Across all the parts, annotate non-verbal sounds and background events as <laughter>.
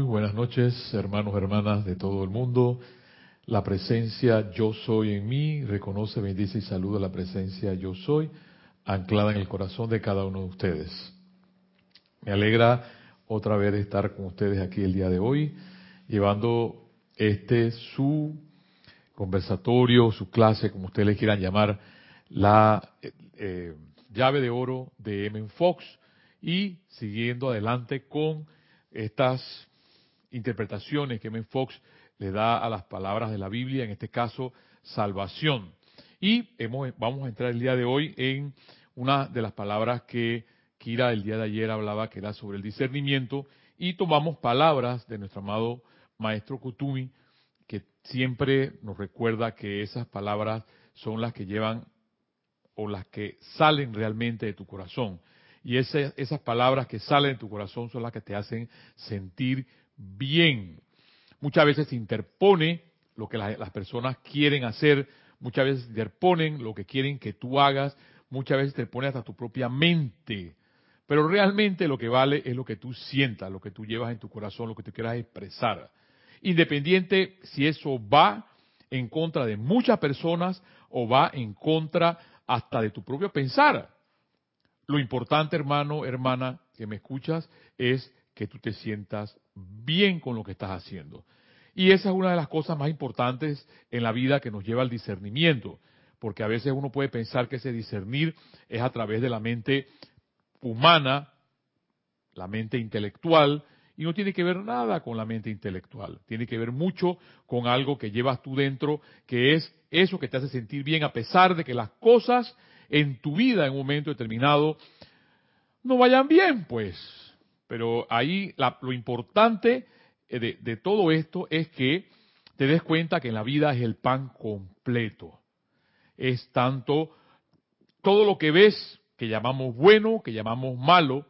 Muy buenas noches, hermanos, hermanas de todo el mundo. La presencia yo soy en mí, reconoce, bendice y saluda la presencia yo soy, anclada en el corazón de cada uno de ustedes. Me alegra otra vez estar con ustedes aquí el día de hoy, llevando este su conversatorio, su clase, como ustedes le quieran llamar, la eh, eh, llave de oro de M. Fox y siguiendo adelante con estas interpretaciones que M. Fox le da a las palabras de la Biblia, en este caso, salvación. Y hemos, vamos a entrar el día de hoy en una de las palabras que Kira el día de ayer hablaba, que era sobre el discernimiento, y tomamos palabras de nuestro amado maestro Kutumi, que siempre nos recuerda que esas palabras son las que llevan o las que salen realmente de tu corazón. Y esas palabras que salen de tu corazón son las que te hacen sentir bien. Muchas veces se interpone lo que las personas quieren hacer, muchas veces se interponen lo que quieren que tú hagas, muchas veces te pone hasta tu propia mente. Pero realmente lo que vale es lo que tú sientas, lo que tú llevas en tu corazón, lo que tú quieras expresar. Independiente si eso va en contra de muchas personas o va en contra hasta de tu propio pensar. Lo importante, hermano, hermana, que me escuchas, es que tú te sientas bien con lo que estás haciendo. Y esa es una de las cosas más importantes en la vida que nos lleva al discernimiento, porque a veces uno puede pensar que ese discernir es a través de la mente humana, la mente intelectual, y no tiene que ver nada con la mente intelectual, tiene que ver mucho con algo que llevas tú dentro, que es eso que te hace sentir bien a pesar de que las cosas en tu vida en un momento determinado no vayan bien, pues pero ahí lo importante eh, de, todo esto es que te des cuenta que la vida es el pan completo. Es tanto todo lo que ves que llamamos bueno, que llamamos malo,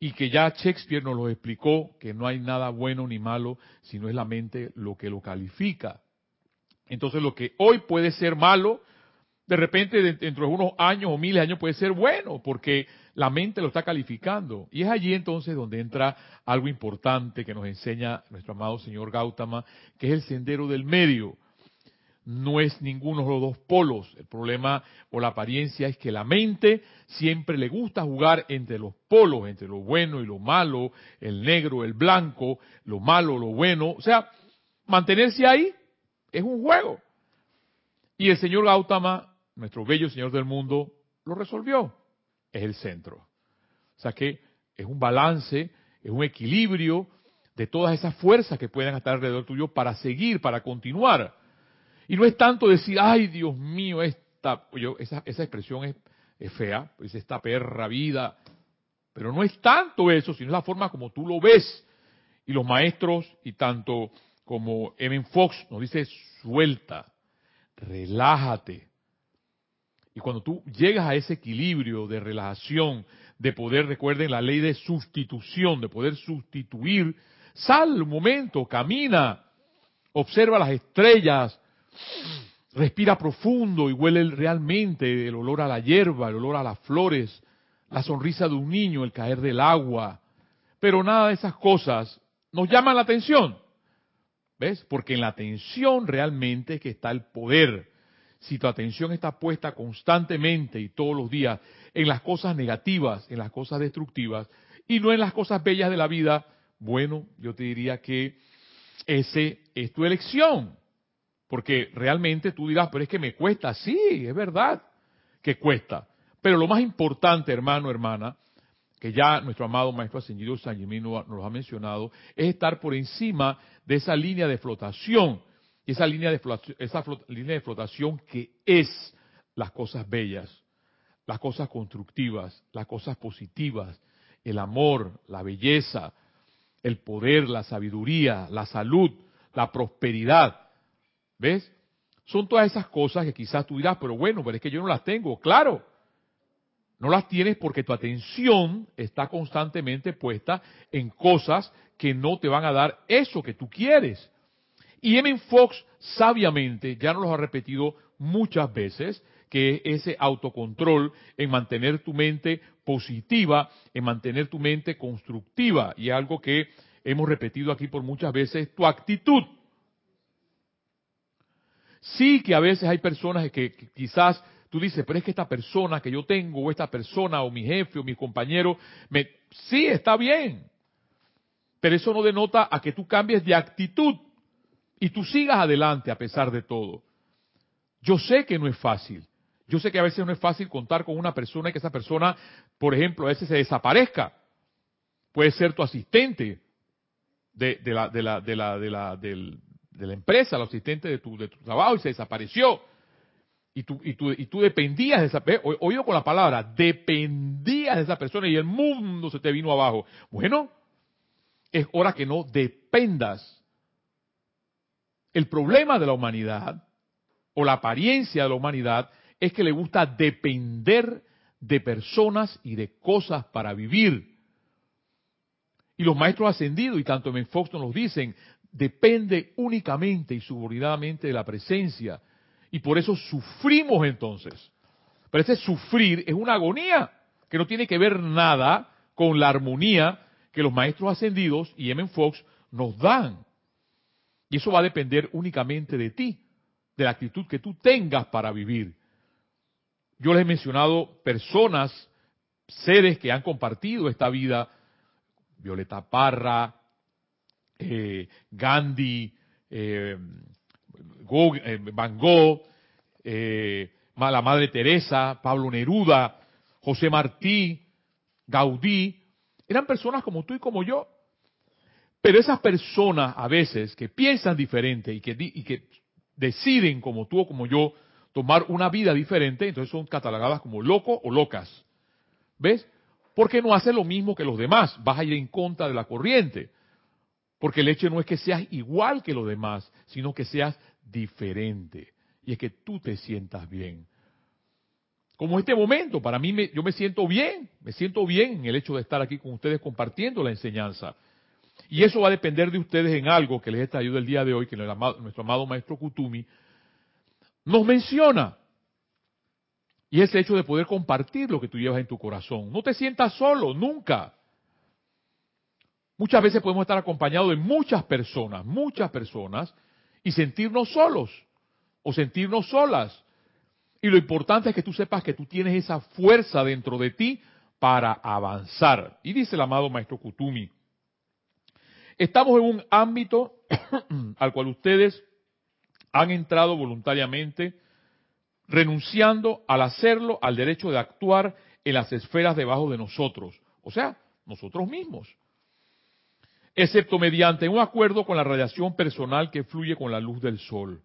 y que ya Shakespeare nos lo explicó, que no hay nada bueno ni malo, sino es la mente lo que lo califica. Entonces lo que hoy puede ser malo, de repente dentro de unos años o miles de años puede ser bueno, porque la mente lo está calificando. Y es allí entonces donde entra algo importante que nos enseña nuestro amado señor Gautama, que es el sendero del medio. No es ninguno de los dos polos. El problema o la apariencia es que la mente siempre le gusta jugar entre los polos, entre lo bueno y lo malo, el negro, el blanco, lo malo, lo bueno. O sea, mantenerse ahí es un juego. Y el señor Gautama, nuestro bello señor del mundo, lo resolvió es el centro. O sea que es un balance, es un equilibrio de todas esas fuerzas que pueden estar alrededor tuyo para seguir, para continuar. Y no es tanto decir, ay Dios mío, esta, yo, esa, esa expresión es, es fea, pues esta perra vida. Pero no es tanto eso, sino la forma como tú lo ves. Y los maestros, y tanto como Evan Fox nos dice, suelta, relájate, y cuando tú llegas a ese equilibrio de relajación, de poder, recuerden la ley de sustitución, de poder sustituir, sal un momento, camina, observa las estrellas, respira profundo y huele realmente el olor a la hierba, el olor a las flores, la sonrisa de un niño, el caer del agua. Pero nada de esas cosas nos llaman la atención. ¿Ves? Porque en la atención realmente es que está el poder si tu atención está puesta constantemente y todos los días en las cosas negativas, en las cosas destructivas, y no en las cosas bellas de la vida, bueno, yo te diría que ese es tu elección. Porque realmente tú dirás, pero es que me cuesta. Sí, es verdad que cuesta. Pero lo más importante, hermano, hermana, que ya nuestro amado Maestro Ascendido San Germán nos lo ha mencionado, es estar por encima de esa línea de flotación esa línea de flotación, esa línea de flotación que es las cosas bellas, las cosas constructivas, las cosas positivas, el amor, la belleza, el poder, la sabiduría, la salud, la prosperidad. ¿Ves? Son todas esas cosas que quizás tú dirás, pero bueno, pero es que yo no las tengo. Claro, no las tienes porque tu atención está constantemente puesta en cosas que no te van a dar eso que tú quieres. Y M. Fox sabiamente ya nos lo ha repetido muchas veces, que es ese autocontrol en mantener tu mente positiva, en mantener tu mente constructiva, y algo que hemos repetido aquí por muchas veces, tu actitud. Sí que a veces hay personas que, quizás tú dices, pero es que esta persona que yo tengo, o esta persona, o mi jefe, o mi compañero, me, sí, está bien. Pero eso no denota a que tú cambies de actitud y tú sigas adelante a pesar de todo. Yo sé que no es fácil. Yo sé que a veces no es fácil contar con una persona y que esa persona, por ejemplo, a veces se desaparezca. Puede ser tu asistente de, la, empresa, el asistente de tu, de tu trabajo y se desapareció. Y tú, y tú, y tú dependías de esa persona, oído con la palabra, dependías de esa persona y el mundo se te vino abajo. Bueno, es hora que no dependas. El problema de la humanidad, o la apariencia de la humanidad, es que le gusta depender de personas y de cosas para vivir. Y los maestros ascendidos, y tanto en Fox nos dicen, depende únicamente y subordinadamente de la presencia. Y por eso sufrimos entonces. Pero ese sufrir es una agonía que no tiene que ver nada con la armonía que los maestros ascendidos y M. Fox nos dan. Y eso va a depender únicamente de ti, de la actitud que tú tengas para vivir. Yo les he mencionado personas, seres que han compartido esta vida, Violeta Parra, eh, Gandhi, eh, eh, Van Gogh, la Madre Teresa, Pablo Neruda, José Martí, Gaudí, eran personas como tú y como yo. Pero esas personas a veces que piensan diferente y que, y que deciden como tú o como yo tomar una vida diferente, entonces son catalogadas como locos o locas. ¿Ves? Porque no hacen lo mismo que los demás. Vas a ir en contra de la corriente. Porque el hecho no es que seas igual que los demás, sino que seas diferente. Y es que tú te sientas bien. Como este momento, para mí me, yo me siento bien, me siento bien en el hecho de estar aquí con ustedes compartiendo la enseñanza. Y eso va a depender de ustedes en algo que les he traído el día de hoy, que nuestro amado maestro Kutumi nos menciona. Y es el hecho de poder compartir lo que tú llevas en tu corazón. No te sientas solo, nunca. Muchas veces podemos estar acompañados de muchas personas, muchas personas, y sentirnos solos o sentirnos solas. Y lo importante es que tú sepas que tú tienes esa fuerza dentro de ti para avanzar. Y dice el amado maestro Kutumi, estamos en un ámbito <coughs> al cual ustedes han entrado voluntariamente, renunciando al hacerlo al derecho de actuar en las esferas debajo de nosotros, o sea, nosotros mismos excepto mediante un acuerdo con la radiación personal que fluye con la luz del sol.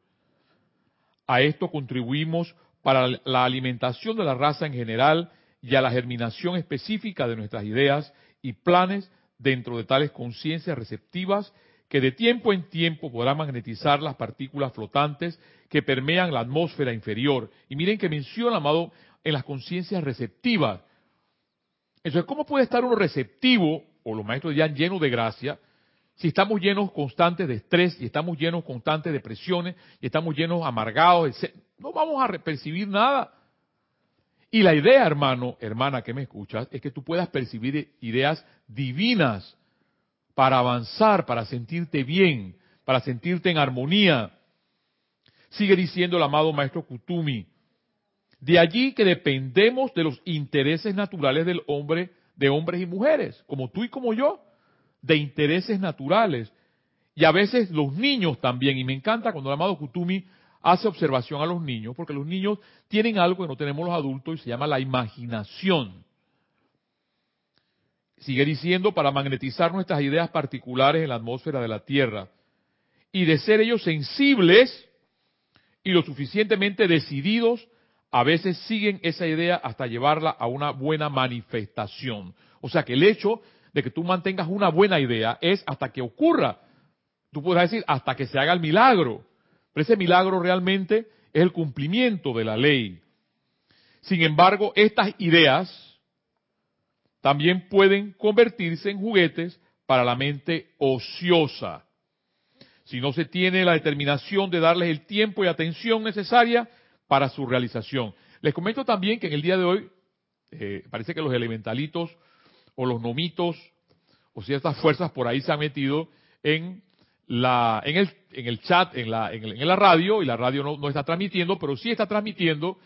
A esto contribuimos para la alimentación de la raza en general y a la germinación específica de nuestras ideas y planes dentro de tales conciencias receptivas que de tiempo en tiempo podrán magnetizar las partículas flotantes que permean la atmósfera inferior. Y miren que menciona, amado, en las conciencias receptivas. Entonces, ¿cómo puede estar uno receptivo o los maestros ya llenos de gracia, si estamos llenos constantes de estrés y estamos llenos constantes de presiones y estamos llenos amargados, no vamos a percibir nada. Y la idea, hermano, hermana que me escuchas, es que tú puedas percibir ideas divinas para avanzar, para sentirte bien, para sentirte en armonía. Sigue diciendo el amado maestro Kutumi. De allí que dependemos de los intereses naturales del hombre de hombres y mujeres, como tú y como yo, de intereses naturales. Y a veces los niños también, y me encanta cuando el amado Kutumi hace observación a los niños, porque los niños tienen algo que no tenemos los adultos y se llama la imaginación. Sigue diciendo, para magnetizar nuestras ideas particulares en la atmósfera de la Tierra. Y de ser ellos sensibles y lo suficientemente decididos a veces siguen esa idea hasta llevarla a una buena manifestación. O sea que el hecho de que tú mantengas una buena idea es hasta que ocurra. Tú puedes decir hasta que se haga el milagro. Pero ese milagro realmente es el cumplimiento de la ley. Sin embargo, estas ideas también pueden convertirse en juguetes para la mente ociosa. Si no se tiene la determinación de darles el tiempo y atención necesaria para su realización. Les comento también que en el día de hoy eh, parece que los elementalitos o los nomitos o ciertas fuerzas por ahí se han metido en la, en el, en el chat, en la, en, la radio, y la radio no, no, está transmitiendo, pero sí está transmitiendo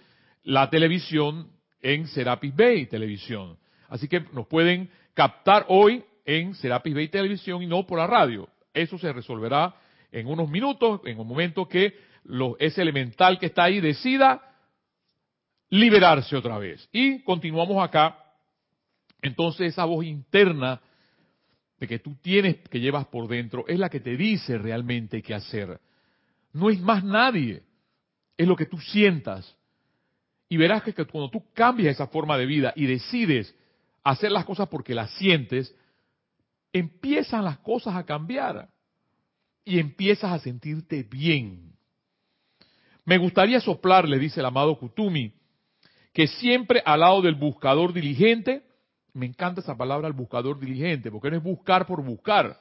la televisión en Serapis Bay Televisión. Así que nos pueden captar hoy en Serapis Bay Televisión y no por la radio. Eso se resolverá en unos minutos, en un momento que lo, ese elemental que está ahí decida liberarse otra vez. Y continuamos acá. Entonces esa voz interna de que tú tienes, que llevas por dentro, es la que te dice realmente qué hacer. No es más nadie, es lo que tú sientas. Y verás que cuando tú cambias esa forma de vida y decides hacer las cosas porque las sientes, empiezan las cosas a cambiar y empiezas a sentirte bien. Me gustaría soplar, le dice el amado Kutumi, que siempre al lado del buscador diligente me encanta esa palabra, el buscador diligente, porque no es buscar por buscar.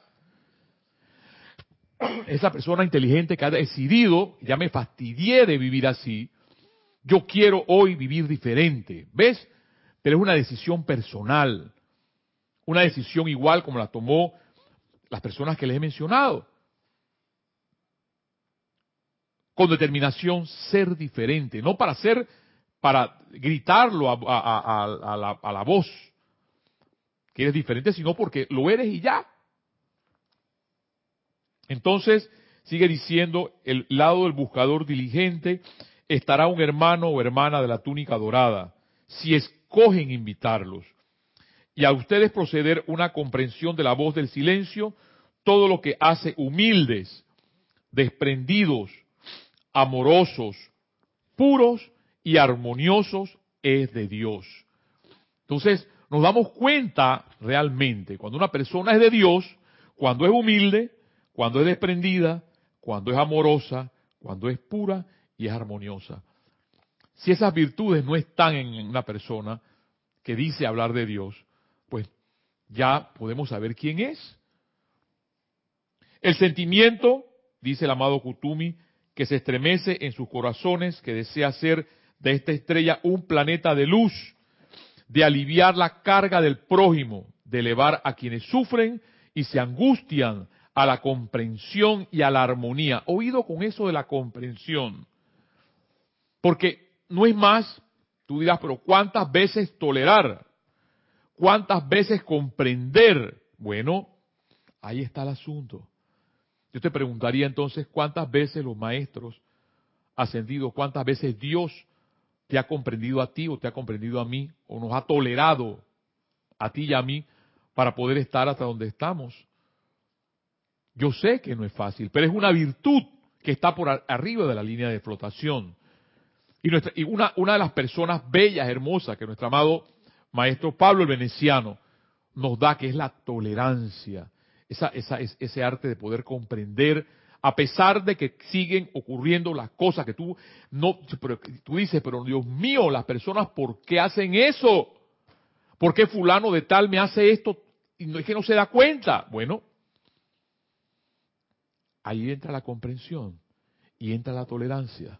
Esa persona inteligente que ha decidido, ya me fastidié de vivir así, yo quiero hoy vivir diferente. ¿Ves? Pero es una decisión personal. Una decisión igual como la tomó las personas que les he mencionado. Con determinación ser diferente, no para ser, para gritarlo a, la, a la voz, que eres diferente, sino porque lo eres y ya. Entonces, sigue diciendo, el lado del buscador diligente estará un hermano o hermana de la túnica dorada, si escogen invitarlos. Y a ustedes proceder una comprensión de la voz del silencio, todo lo que hace humildes, desprendidos, amorosos, puros y armoniosos es de Dios. Entonces, nos damos cuenta realmente cuando una persona es de Dios, cuando es humilde, cuando es desprendida, cuando es amorosa, cuando es pura y es armoniosa. Si esas virtudes no están en una persona que dice hablar de Dios, pues ya podemos saber quién es. El sentimiento, dice el amado Kutumi, que se estremece en sus corazones, que desea ser de esta estrella un planeta de luz, de aliviar la carga del prójimo, de elevar a quienes sufren y se angustian a la comprensión y a la armonía. Oído con eso de la comprensión. Porque no es más, tú dirás, pero ¿cuántas veces tolerar? ¿Cuántas veces comprender? Bueno, ahí está el asunto. Yo te preguntaría entonces cuántas veces los maestros ascendidos, cuántas veces Dios te ha comprendido a ti o te ha comprendido a mí o nos ha tolerado a ti y a mí para poder estar hasta donde estamos. Yo sé que no es fácil, pero es una virtud que está por arriba de la línea de flotación. Y, nuestra, y una, una de las personas bellas, hermosas, que nuestro amado maestro Pablo el Veneciano nos da, que es la tolerancia, esa, esa, ese arte de poder comprender a pesar de que siguen ocurriendo las cosas que tú no, tú dices, pero Dios mío, las personas, ¿por qué hacen eso? ¿Por qué fulano de tal me hace esto y no es que no se da cuenta? Bueno, ahí entra la comprensión y entra la tolerancia.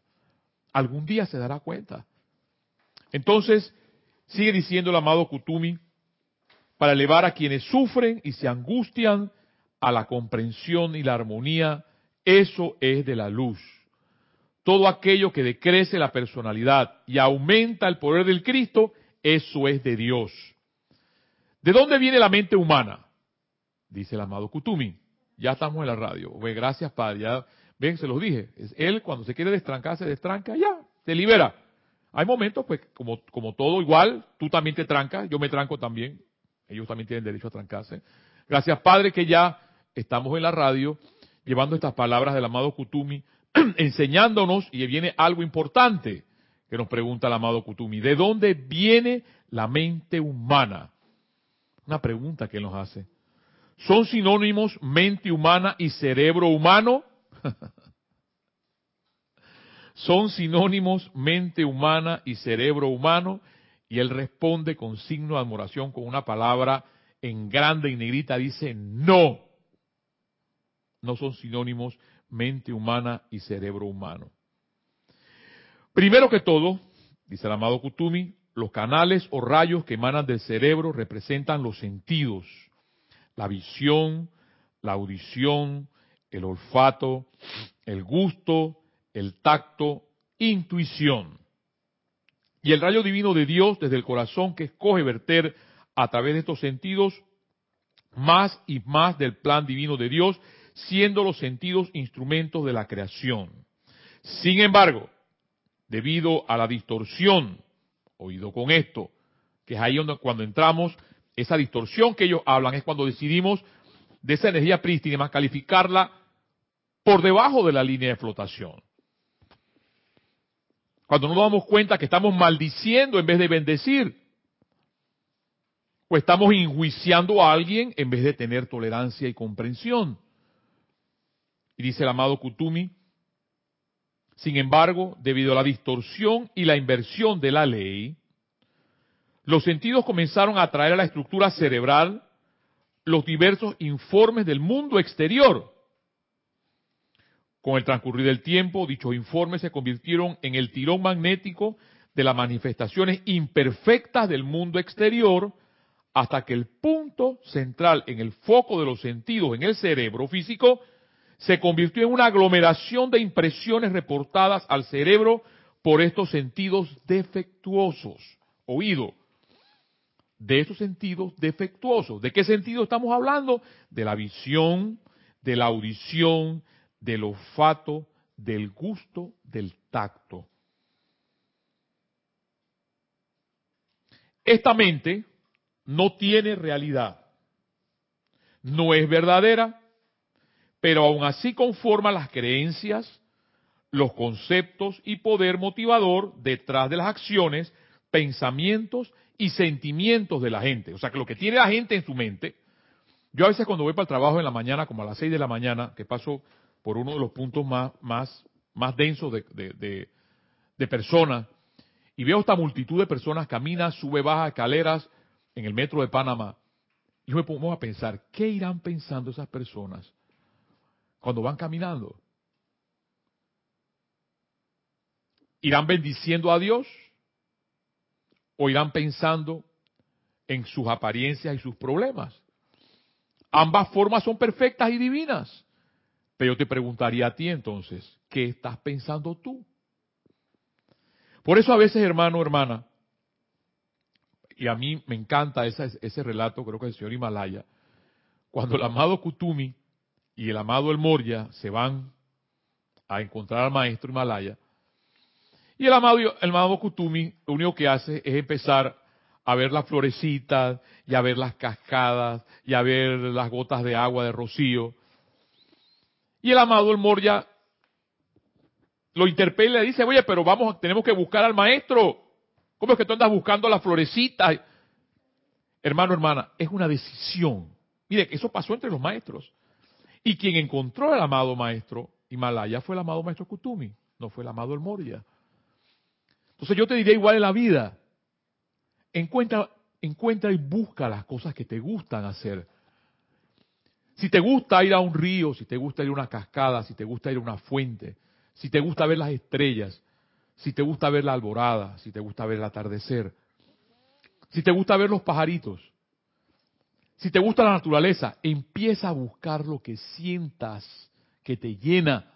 Algún día se dará cuenta. Entonces, sigue diciendo el amado Kutumi, para elevar a quienes sufren y se angustian a la comprensión y la armonía eso es de la luz. Todo aquello que decrece la personalidad y aumenta el poder del Cristo, eso es de Dios. ¿De dónde viene la mente humana? Dice el amado Kutumi. Ya estamos en la radio. gracias, Padre. Ya, ven, se los dije. Es él cuando se quiere destrancar, se destranca, ya, se libera. Hay momentos, pues, como, como todo igual, tú también te trancas, yo me tranco también. Ellos también tienen derecho a trancarse. Gracias, Padre, que ya estamos en la radio llevando estas palabras del amado Kutumi, <clears throat> enseñándonos, y viene algo importante que nos pregunta el amado Kutumi, ¿de dónde viene la mente humana? Una pregunta que nos hace. ¿Son sinónimos mente humana y cerebro humano? <laughs> ¿Son sinónimos mente humana y cerebro humano? Y él responde con signo de admiración con una palabra en grande y negrita, dice no no son sinónimos mente humana y cerebro humano. Primero que todo, dice el amado Kutumi, los canales o rayos que emanan del cerebro representan los sentidos, la visión, la audición, el olfato, el gusto, el tacto, intuición. Y el rayo divino de Dios desde el corazón que escoge verter a través de estos sentidos más y más del plan divino de Dios, siendo los sentidos instrumentos de la creación. Sin embargo, debido a la distorsión, oído con esto, que es ahí donde cuando entramos, esa distorsión que ellos hablan es cuando decidimos de esa energía prístina calificarla por debajo de la línea de flotación. Cuando nos damos cuenta que estamos maldiciendo en vez de bendecir, o estamos enjuiciando a alguien en vez de tener tolerancia y comprensión. Y dice el amado Kutumi, sin embargo, debido a la distorsión y la inversión de la ley, los sentidos comenzaron a atraer a la estructura cerebral los diversos informes del mundo exterior. Con el transcurrir del tiempo, dichos informes se convirtieron en el tirón magnético de las manifestaciones imperfectas del mundo exterior, hasta que el punto central en el foco de los sentidos en el cerebro físico se convirtió en una aglomeración de impresiones reportadas al cerebro por estos sentidos defectuosos. Oído, de esos sentidos defectuosos. ¿De qué sentido estamos hablando? De la visión, de la audición, del olfato, del gusto, del tacto. Esta mente no tiene realidad, no es verdadera, pero aún así conforma las creencias, los conceptos y poder motivador detrás de las acciones, pensamientos y sentimientos de la gente. O sea que lo que tiene la gente en su mente, yo a veces cuando voy para el trabajo en la mañana, como a las 6 de la mañana, que paso por uno de los puntos más, más, más densos de, de, de personas, y veo esta multitud de personas, camina, sube, baja escaleras en el metro de Panamá, yo me pongo a pensar, ¿qué irán pensando esas personas cuando van caminando? ¿Irán bendiciendo a Dios? ¿O irán pensando en sus apariencias y sus problemas? Ambas formas son perfectas y divinas. Pero yo te preguntaría a ti entonces, ¿qué estás pensando tú? Por eso a veces, hermano, hermana, y a mí me encanta ese, relato, creo que del señor Himalaya, cuando el amado Kutumi y el amado El Moria se van a encontrar al maestro Himalaya, y el amado, el amado Kutumi lo único que hace es empezar a ver las florecitas, y a ver las cascadas, y a ver las gotas de agua de rocío, y el amado el Moria lo interpela y le dice, oye, pero vamos, tenemos que buscar al maestro. ¿Cómo es que tú andas buscando la florecita? Hermano, hermana, es una decisión. Mire, eso pasó entre los maestros. Y quien encontró al amado maestro Himalaya fue el amado maestro Kutumi, no fue el amado el Moria. Entonces yo te diría igual en la vida. Encuentra, encuentra y busca las cosas que te gustan hacer. Si te gusta ir a un río, si te gusta ir a una cascada, si te gusta ir a una fuente, si te gusta ver las estrellas, si te gusta ver la alborada, si te gusta ver el atardecer, si te gusta ver los pajaritos, si te gusta la naturaleza, empieza a buscar lo que sientas que te llena.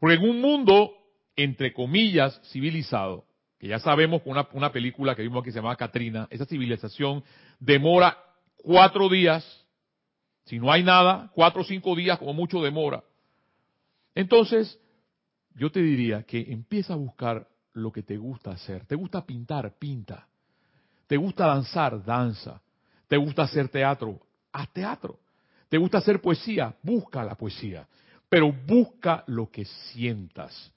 Porque en un mundo, entre comillas, civilizado, que ya sabemos con una, película que vimos aquí se llama Katrina, esa civilización demora cuatro días si no hay nada, cuatro o cinco días como mucho demora. Entonces, yo te diría que empieza a buscar lo que te gusta hacer. ¿Te gusta pintar? Pinta. ¿Te gusta danzar? Danza. ¿Te gusta hacer teatro? Haz teatro. ¿Te gusta hacer poesía? Busca la poesía. Pero busca lo que sientas.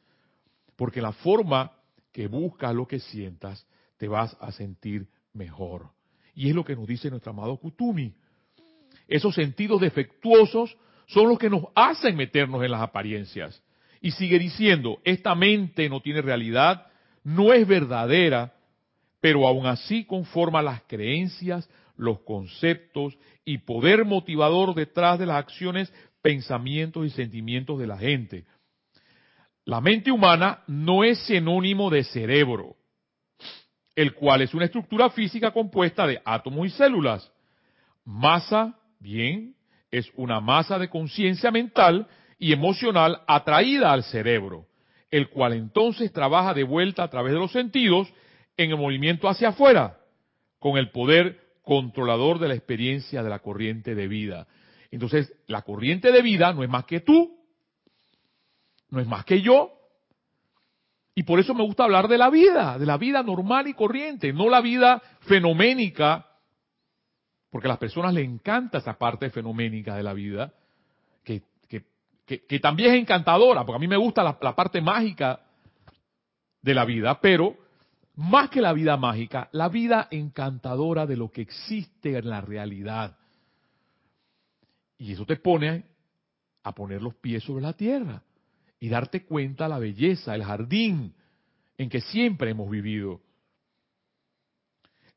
Porque la forma que buscas lo que sientas, te vas a sentir mejor. Y es lo que nos dice nuestro amado Kutumi. Esos sentidos defectuosos son los que nos hacen meternos en las apariencias. Y sigue diciendo, esta mente no tiene realidad, no es verdadera, pero aún así conforma las creencias, los conceptos y poder motivador detrás de las acciones, pensamientos y sentimientos de la gente. La mente humana no es sinónimo de cerebro, el cual es una estructura física compuesta de átomos y células Masa, bien, es una masa de conciencia mental y emocional atraída al cerebro, el cual entonces trabaja de vuelta a través de los sentidos en el movimiento hacia afuera, con el poder controlador de la experiencia de la corriente de vida. Entonces, la corriente de vida no es más que tú, no es más que yo. Y por eso me gusta hablar de la vida, de la vida normal y corriente, no la vida fenoménica, porque a las personas les encanta esa parte fenoménica de la vida, que, que, también es encantadora, porque a mí me gusta la parte mágica de la vida, pero más que la vida mágica, la vida encantadora de lo que existe en la realidad. Y eso te pone a poner los pies sobre la tierra y darte cuenta la belleza, el jardín en que siempre hemos vivido.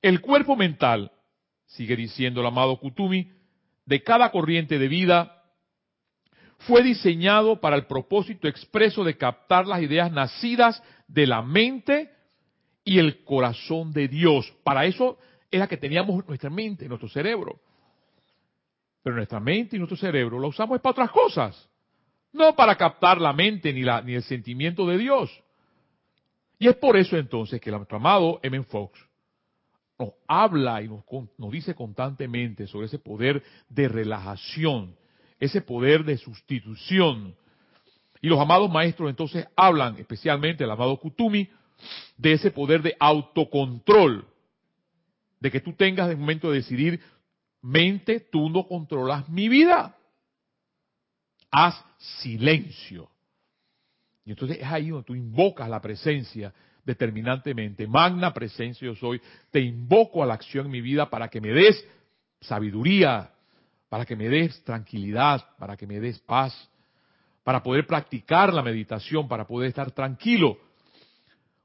El cuerpo mental, sigue diciendo el amado Kutumi, de cada corriente de vida, fue diseñado para el propósito expreso de captar las ideas nacidas de la mente y el corazón de Dios. Para eso era que teníamos nuestra mente, nuestro cerebro. Pero nuestra mente y nuestro cerebro lo usamos para otras cosas. No para captar la mente ni, la, ni el sentimiento de Dios. Y es por eso entonces que nuestro amado M. Fox nos habla y nos, nos dice constantemente sobre ese poder de relajación, ese poder de sustitución. Y los amados maestros entonces hablan, especialmente el amado Kutumi, de ese poder de autocontrol, de que tú tengas el momento de decidir, mente, tú no controlas mi vida. Haz silencio. Y entonces es ahí donde tú invocas la presencia determinantemente. Magna presencia yo soy. Te invoco a la acción en mi vida para que me des sabiduría, para que me des tranquilidad, para que me des paz, para poder practicar la meditación, para poder estar tranquilo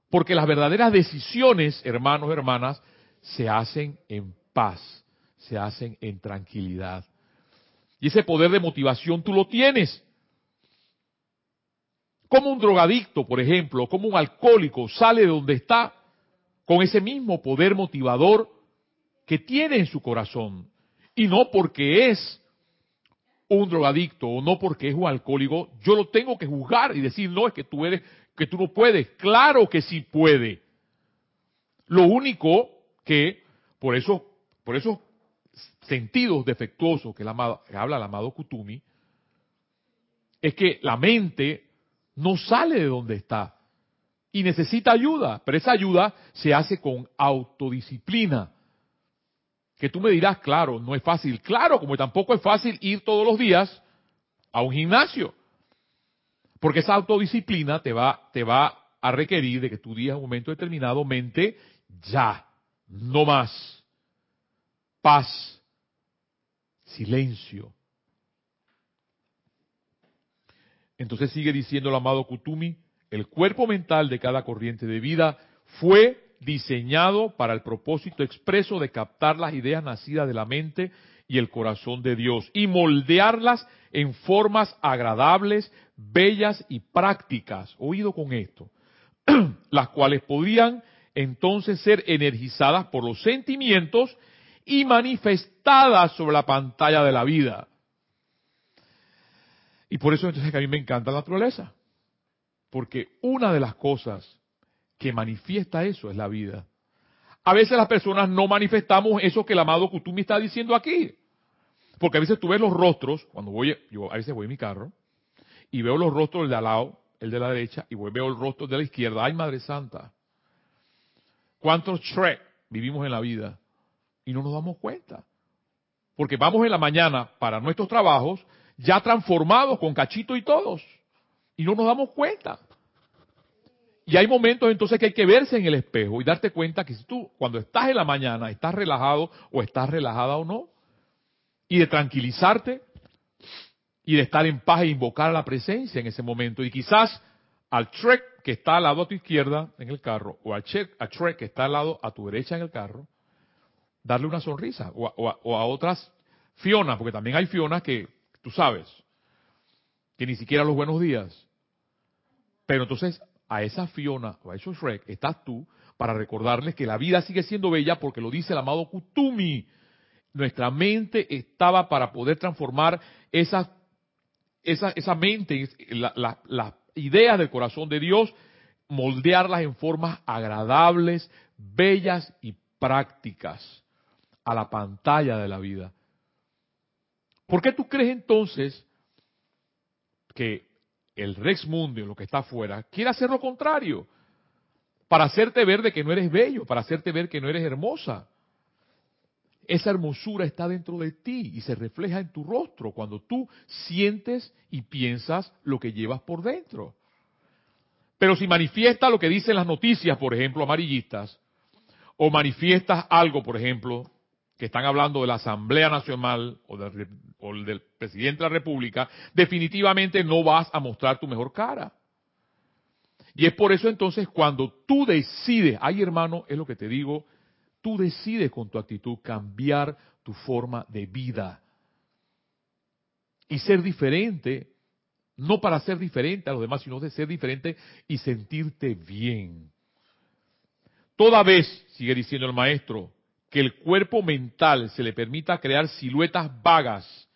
porque las verdaderas decisiones, hermanos, hermanas, se hacen en paz, se hacen en tranquilidad. Y ese poder de motivación tú lo tienes. Como un drogadicto, por ejemplo, como un alcohólico sale de donde está con ese mismo poder motivador que tiene en su corazón. Y no porque es un drogadicto o no porque es un alcohólico, yo lo tengo que juzgar y decir, no, es que tú eres que tú no puedes. Claro que sí puede. Lo único que, por eso, por esos sentidos defectuosos que, habla el amado Kutumi, es que la mente no sale de donde está y necesita ayuda, pero esa ayuda se hace con autodisciplina. Que tú me dirás, claro, no es fácil. Claro, como tampoco es fácil ir todos los días a un gimnasio. Porque esa autodisciplina te va, te va a requerir de que tú digas en un momento determinado, mente, ya, no más. Paz, silencio. Entonces sigue diciendo el amado Kutumi, el cuerpo mental de cada corriente de vida fue diseñado para el propósito expreso de captar las ideas nacidas de la mente y el corazón de Dios y moldearlas en formas agradables, bellas y prácticas. Oído con esto. <clears throat> las cuales podrían entonces ser energizadas por los sentimientos y manifestadas sobre la pantalla de la vida. Y por eso entonces que a mí me encanta la naturaleza. Porque una de las cosas que manifiesta eso es la vida. A veces las personas no manifestamos eso que el amado Kutumi está diciendo aquí. Porque a veces tú ves los rostros, cuando voy, yo a veces voy en mi carro, y veo los rostros del de al lado, el de la derecha, y veo el rostro de la izquierda. ¡Ay, Madre Santa! ¿Cuántos Shrek vivimos en la vida? Y no nos damos cuenta. Porque vamos en la mañana para nuestros trabajos, ya transformados con cachito y todos. Y no nos damos cuenta. Y hay momentos entonces que hay que verse en el espejo y darte cuenta que si tú, cuando estás en la mañana, estás relajado o estás relajada o no, y de tranquilizarte y de estar en paz e invocar a la presencia en ese momento. Y quizás al Trek que está al lado a tu izquierda en el carro, o al Trek que está al lado a tu derecha en el carro, darle una sonrisa, o a, otras Fiona, porque también hay Fionas que, tú sabes, que ni siquiera los buenos días. Pero entonces a esa Fiona o a esos Shrek estás tú para recordarles que la vida sigue siendo bella porque lo dice el amado Kutumi. nuestra mente estaba para poder transformar esa, esa, mente, las ideas del corazón de Dios, moldearlas en formas agradables, bellas y prácticas a la pantalla de la vida. ¿Por qué tú crees entonces que el Rex Mundo, lo que está afuera, quiere hacer lo contrario? Para hacerte ver de que no eres bello, para hacerte ver que no eres hermosa. Esa hermosura está dentro de ti y se refleja en tu rostro cuando tú sientes y piensas lo que llevas por dentro. Pero si manifiesta lo que dicen las noticias, por ejemplo, amarillistas, o manifiestas algo, por ejemplo, que están hablando de la Asamblea Nacional o del, presidente de la República, definitivamente no vas a mostrar tu mejor cara. Y es por eso entonces cuando tú decides, ay hermano, es lo que te digo, tú decides con tu actitud cambiar tu forma de vida y ser diferente, no para ser diferente a los demás, sino de ser diferente y sentirte bien. Toda vez, sigue diciendo el maestro, que el cuerpo mental se le permita crear siluetas vagas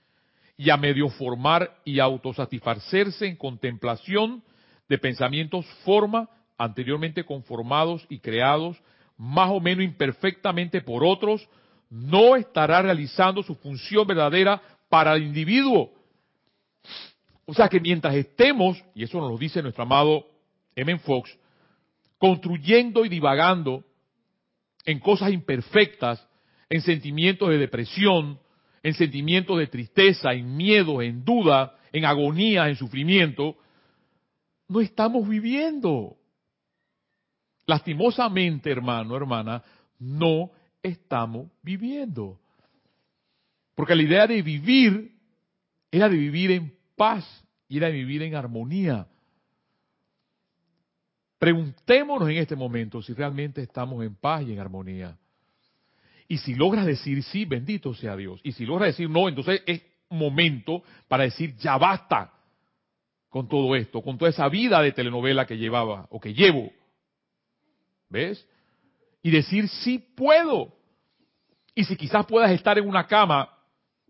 y a medio formar y autosatisfacerse en contemplación de pensamientos forma anteriormente conformados y creados más o menos imperfectamente por otros, no estará realizando su función verdadera para el individuo. O sea que mientras estemos, y eso nos lo dice nuestro amado M. Fox, construyendo y divagando en cosas imperfectas, en sentimientos de depresión, en sentimientos de tristeza, en miedo, en duda, en agonía, en sufrimiento, no estamos viviendo. Lastimosamente, hermano, hermana, no estamos viviendo. Porque la idea de vivir era de vivir en paz y era de vivir en armonía. Preguntémonos en este momento si realmente estamos en paz y en armonía. Y si logras decir sí, bendito sea Dios. Y si logras decir no, entonces es momento para decir ya basta con todo esto, con toda esa vida de telenovela que llevaba o que llevo. ¿Ves? Y decir sí puedo. Y si quizás puedas estar en una cama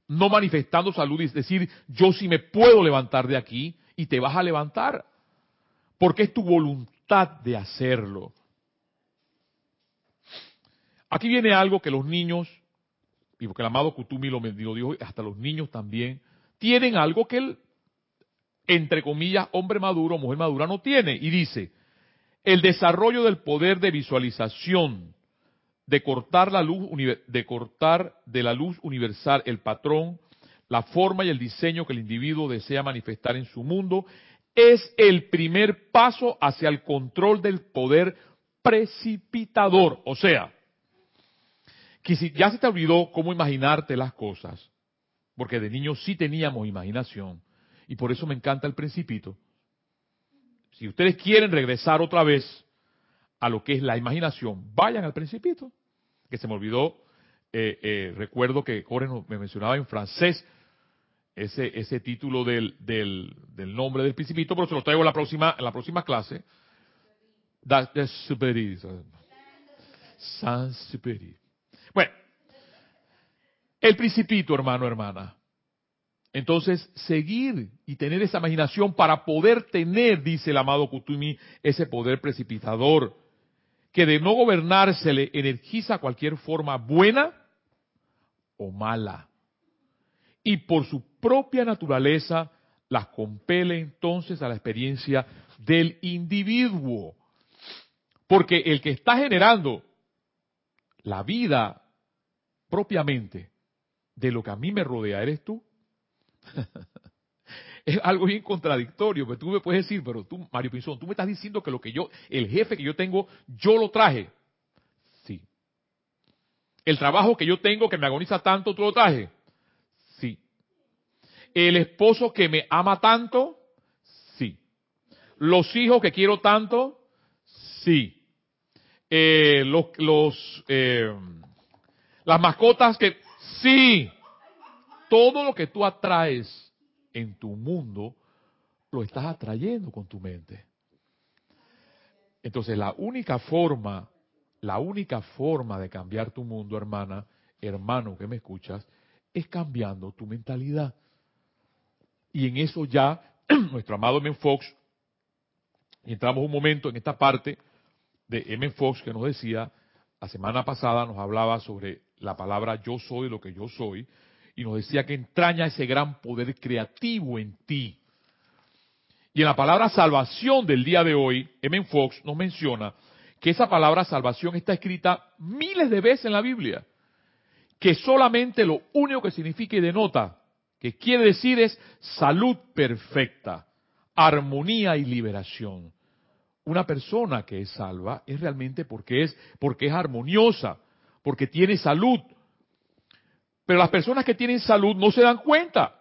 no manifestando salud y decir yo sí me puedo levantar de aquí y te vas a levantar. Porque es tu voluntad de hacerlo. Aquí viene algo que los niños, y porque el amado Kutumi lo, lo dijo, hasta los niños también, tienen algo que el, entre comillas, hombre maduro, mujer madura no tiene. Y dice, el desarrollo del poder de visualización, de cortar la luz, de cortar de la luz universal el patrón, la forma y el diseño que el individuo desea manifestar en su mundo es el primer paso hacia el control del poder precipitador. O sea, que si ya se te olvidó cómo imaginarte las cosas, porque de niños sí teníamos imaginación, y por eso me encanta el principito. Si ustedes quieren regresar otra vez a lo que es la imaginación, vayan al principito, que se me olvidó, eh, eh, recuerdo que Jorge me mencionaba en francés, ese, ese título del, del, nombre del principito, pero se lo traigo en la próxima, en la próxima clase. San Bueno, el principito, hermano, hermana. Entonces, seguir y tener esa imaginación para poder tener, dice el amado Kutumi, ese poder precipitador, que de no gobernársele energiza cualquier forma buena o mala y por su propia naturaleza las compele entonces a la experiencia del individuo. Porque el que está generando la vida propiamente de lo que a mí me rodea eres tú. <laughs> es algo bien contradictorio, pero tú me puedes decir, pero tú, Mario Pinzón, tú me estás diciendo que lo que yo, el jefe que yo tengo, yo lo traje. Sí. El trabajo que yo tengo que me agoniza tanto, tú lo traje el esposo que me ama tanto, sí. Los hijos que quiero tanto, sí. Eh, los, los eh, las mascotas que, sí. Todo lo que tú atraes en tu mundo, lo estás atrayendo con tu mente. Entonces la única forma, la única forma de cambiar tu mundo, hermana, hermano que me escuchas, es cambiando tu mentalidad. Y en eso ya <clears throat> nuestro amado M. Fox, entramos un momento en esta parte de M. Fox que nos decía, la semana pasada nos hablaba sobre la palabra yo soy lo que yo soy, y nos decía que entraña ese gran poder creativo en ti. Y en la palabra salvación del día de hoy, M. Fox nos menciona que esa palabra salvación está escrita miles de veces en la Biblia, que solamente lo único que significa y denota, que quiere decir es salud perfecta, armonía y liberación. Una persona que es salva es realmente porque es, porque es armoniosa, porque tiene salud. Pero las personas que tienen salud no se dan cuenta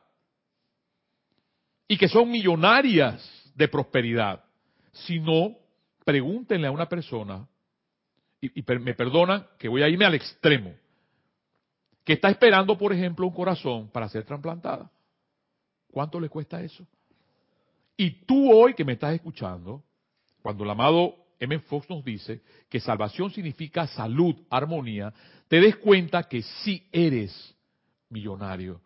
y que son millonarias de prosperidad. Si no, pregúntenle a una persona, y, me perdonan que voy a irme al extremo, que está esperando, por ejemplo, un corazón para ser trasplantada. ¿Cuánto le cuesta eso? Y tú hoy que me estás escuchando, cuando el amado M. Fox nos dice que salvación significa salud, armonía, te des cuenta que sí eres millonario.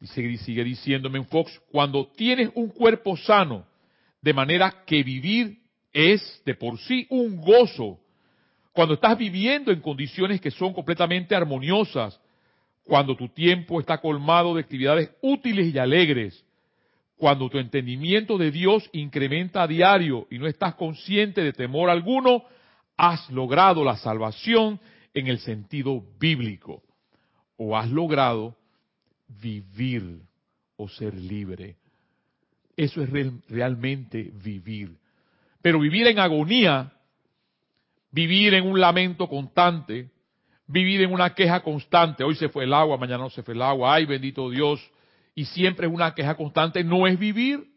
Y sigue diciéndome en Fox, cuando tienes un cuerpo sano, de manera que vivir es de por sí un gozo. Cuando estás viviendo en condiciones que son completamente armoniosas, cuando tu tiempo está colmado de actividades útiles y alegres, cuando tu entendimiento de Dios incrementa a diario y no estás consciente de temor alguno, has logrado la salvación en el sentido bíblico. O has logrado vivir o ser libre. Eso es realmente vivir. Pero vivir en agonía, vivir en un lamento constante, vivir en una queja constante, hoy se fue el agua, mañana no se fue el agua, ay bendito Dios, y siempre es una queja constante, no es vivir.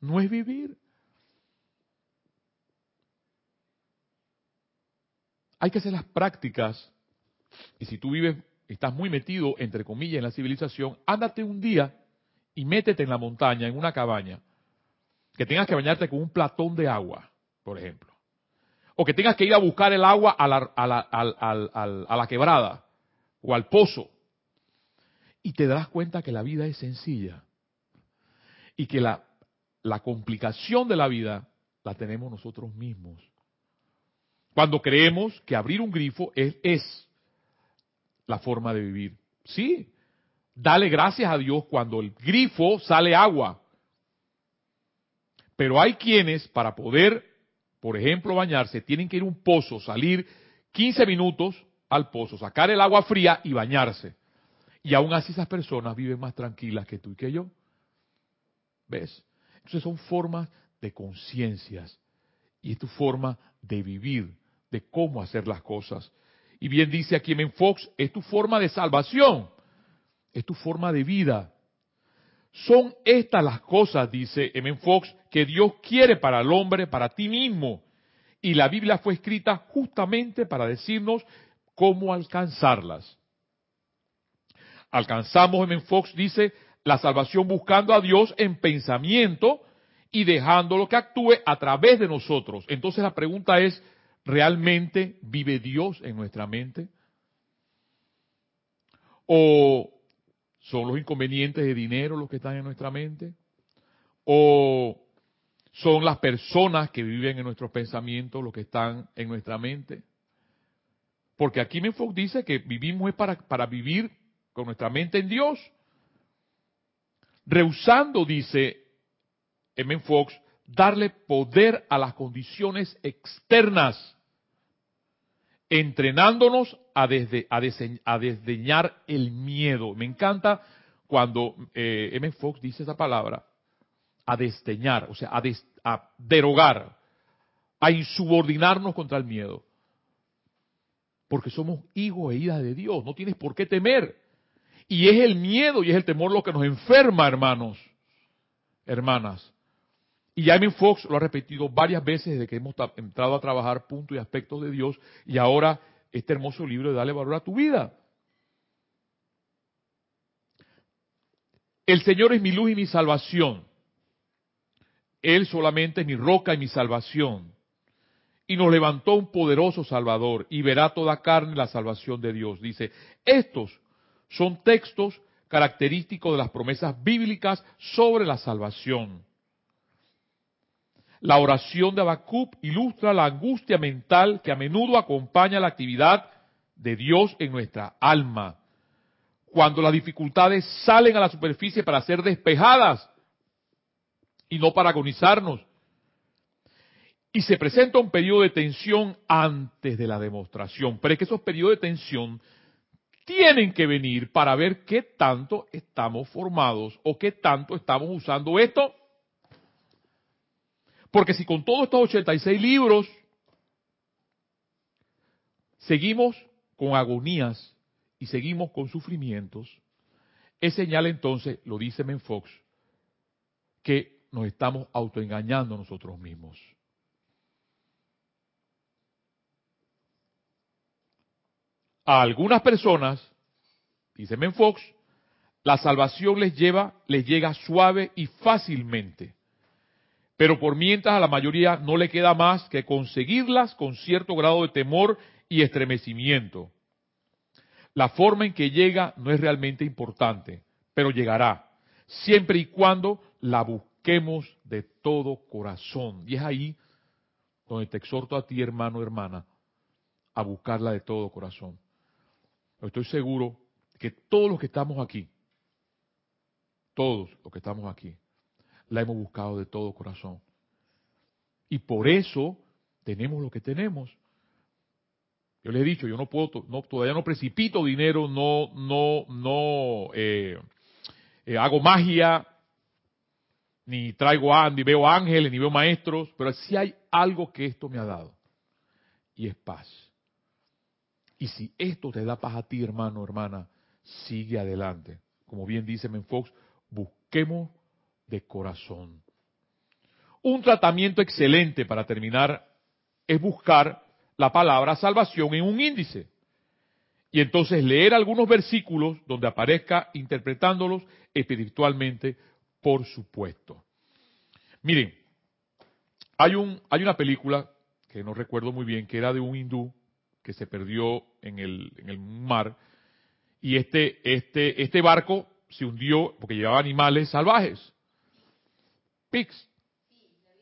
No es vivir. Hay que hacer las prácticas, y si tú vives, estás muy metido, entre comillas, en la civilización, ándate un día y métete en la montaña, en una cabaña, que tengas que bañarte con un platón de agua, por ejemplo. O que tengas que ir a buscar el agua a la, a la, a la quebrada o al pozo. Y te darás cuenta que la vida es sencilla. Y que la, la complicación de la vida la tenemos nosotros mismos. Cuando creemos que abrir un grifo es, es la forma de vivir. Sí, Dale gracias a Dios cuando el grifo sale agua. Pero hay quienes para poder, por ejemplo, bañarse, tienen que ir a un pozo, salir 15 minutos al pozo, sacar el agua fría y bañarse. Y aún así esas personas viven más tranquilas que tú y que yo. ¿Ves? Entonces son formas de conciencias. Y es tu forma de vivir, de cómo hacer las cosas. Y bien dice aquí en Fox, es tu forma de salvación es tu forma de vida. Son estas las cosas, dice M. Fox, que Dios quiere para el hombre, para ti mismo. Y la Biblia fue escrita justamente para decirnos cómo alcanzarlas. Alcanzamos, M. Fox dice, la salvación buscando a Dios en pensamiento y dejándolo que actúe a través de nosotros. Entonces la pregunta es, ¿realmente vive Dios en nuestra mente? ¿O ¿Son los inconvenientes de dinero los que están en nuestra mente? ¿O son las personas que viven en nuestros pensamientos los que están en nuestra mente? Porque aquí Menfox dice que vivimos es para, para vivir con nuestra mente en Dios. Rehusando, dice M. Fox, darle poder a las condiciones externas, entrenándonos a, desde, a, desdeñar el miedo. Me encanta cuando eh, M. Fox dice esa palabra, a desdeñar, o sea, a, a derogar, a insubordinarnos contra el miedo. Porque somos hijos e hijas de Dios, no tienes por qué temer. Y es el miedo y es el temor lo que nos enferma, hermanos, hermanas. Y M. Fox lo ha repetido varias veces desde que hemos entrado a trabajar puntos y aspectos de Dios y ahora este hermoso libro de Dale Valor a tu vida. El Señor es mi luz y mi salvación. Él solamente es mi roca y mi salvación. y nos levantó un poderoso Salvador y verá toda carne la salvación de Dios. Dice, estos son textos característicos de las promesas bíblicas sobre la salvación. La oración de Habacuc ilustra la angustia mental que a menudo acompaña la actividad de Dios en nuestra alma. Cuando las dificultades salen a la superficie para ser despejadas y no para agonizarnos. Y se presenta un periodo de tensión antes de la demostración. Pero es que esos periodos de tensión tienen que venir para ver qué tanto estamos formados o qué tanto estamos usando esto. Porque si con todos estos 86 libros seguimos con agonías y seguimos con sufrimientos, es señal entonces, lo dice Menfox, que nos estamos autoengañando nosotros mismos. A algunas personas, dice Menfox, la salvación les lleva, les llega suave y fácilmente. Pero por mientras a la mayoría no le queda más que conseguirlas con cierto grado de temor y estremecimiento. La forma en que llega no es realmente importante, pero llegará, siempre y cuando la busquemos de todo corazón. Y es ahí donde te exhorto a ti, hermano, hermana, a buscarla de todo corazón. Estoy seguro que todos los que estamos aquí, todos los que estamos aquí, la hemos buscado de todo corazón. Y por eso tenemos lo que tenemos. Yo le he dicho, yo no puedo, no, todavía no precipito dinero, no, no, no eh, eh, hago magia, ni traigo a, ni veo ángeles, ni veo maestros, pero sí hay algo que esto me ha dado, y es paz. Y si esto te da paz a ti, hermano, hermana, sigue adelante. Como bien dice Menfox, busquemos de corazón. Un tratamiento excelente para terminar es buscar la palabra salvación en un índice. Y entonces leer algunos versículos donde aparezca interpretándolos espiritualmente, por supuesto. Miren, hay, un, hay una película que no recuerdo muy bien, que era de un hindú que se perdió en el, en el mar, y este, este, este barco se hundió porque llevaba animales salvajes. Pigs.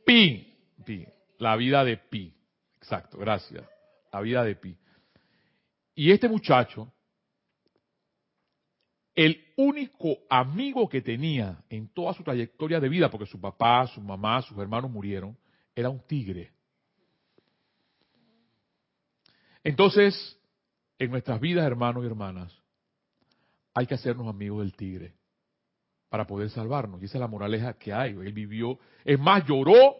Pi. Pi. La vida de Pi. Exacto, gracias. La vida de Pi. Y este muchacho, el único amigo que tenía en toda su trayectoria de vida, porque su papá, su mamá, sus hermanos murieron, era un tigre. Entonces, en nuestras vidas, hermanos y hermanas, hay que hacernos amigos del tigre para poder salvarnos. Y esa es la moraleja que hay. Él vivió, es más, lloró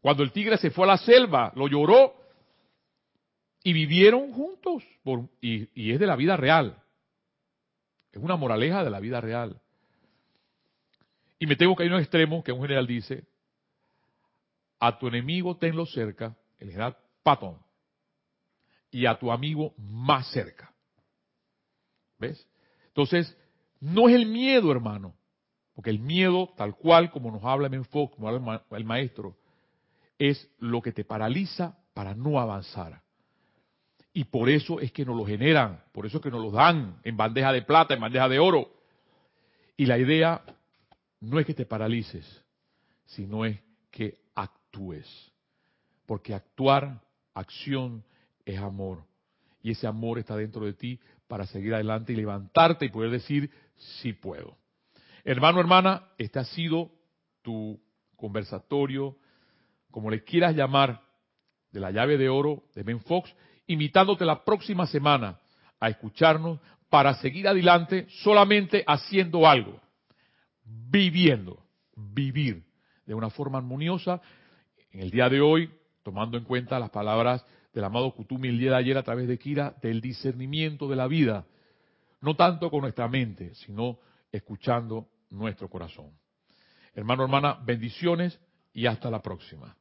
cuando el tigre se fue a la selva, lo lloró y vivieron juntos. y, es de la vida real. Es una moraleja de la vida real. Y me tengo que a un extremo que un general dice, a tu enemigo tenlo cerca, el general Patton, y a tu amigo más cerca. ¿Ves? Entonces, no es el miedo, hermano, porque el miedo, tal cual como nos habla Menfox, como habla el maestro, es lo que te paraliza para no avanzar. Y por eso es que nos lo generan, por eso es que nos lo dan en bandeja de plata, en bandeja de oro. Y la idea no es que te paralices, sino es que actúes. Porque actuar, acción, es amor. Y ese amor está dentro de ti para seguir adelante y levantarte y poder decir, sí puedo. Hermano, hermana, este ha sido tu conversatorio como le quieras llamar, de la llave de oro de Ben Fox, invitándote la próxima semana a escucharnos para seguir adelante solamente haciendo algo, viviendo, vivir de una forma armoniosa. En el día de hoy, tomando en cuenta las palabras del amado Kutumi el día de ayer a través de Kira, del discernimiento de la vida, no tanto con nuestra mente, sino escuchando nuestro corazón. Hermano, hermana, bendiciones y hasta la próxima.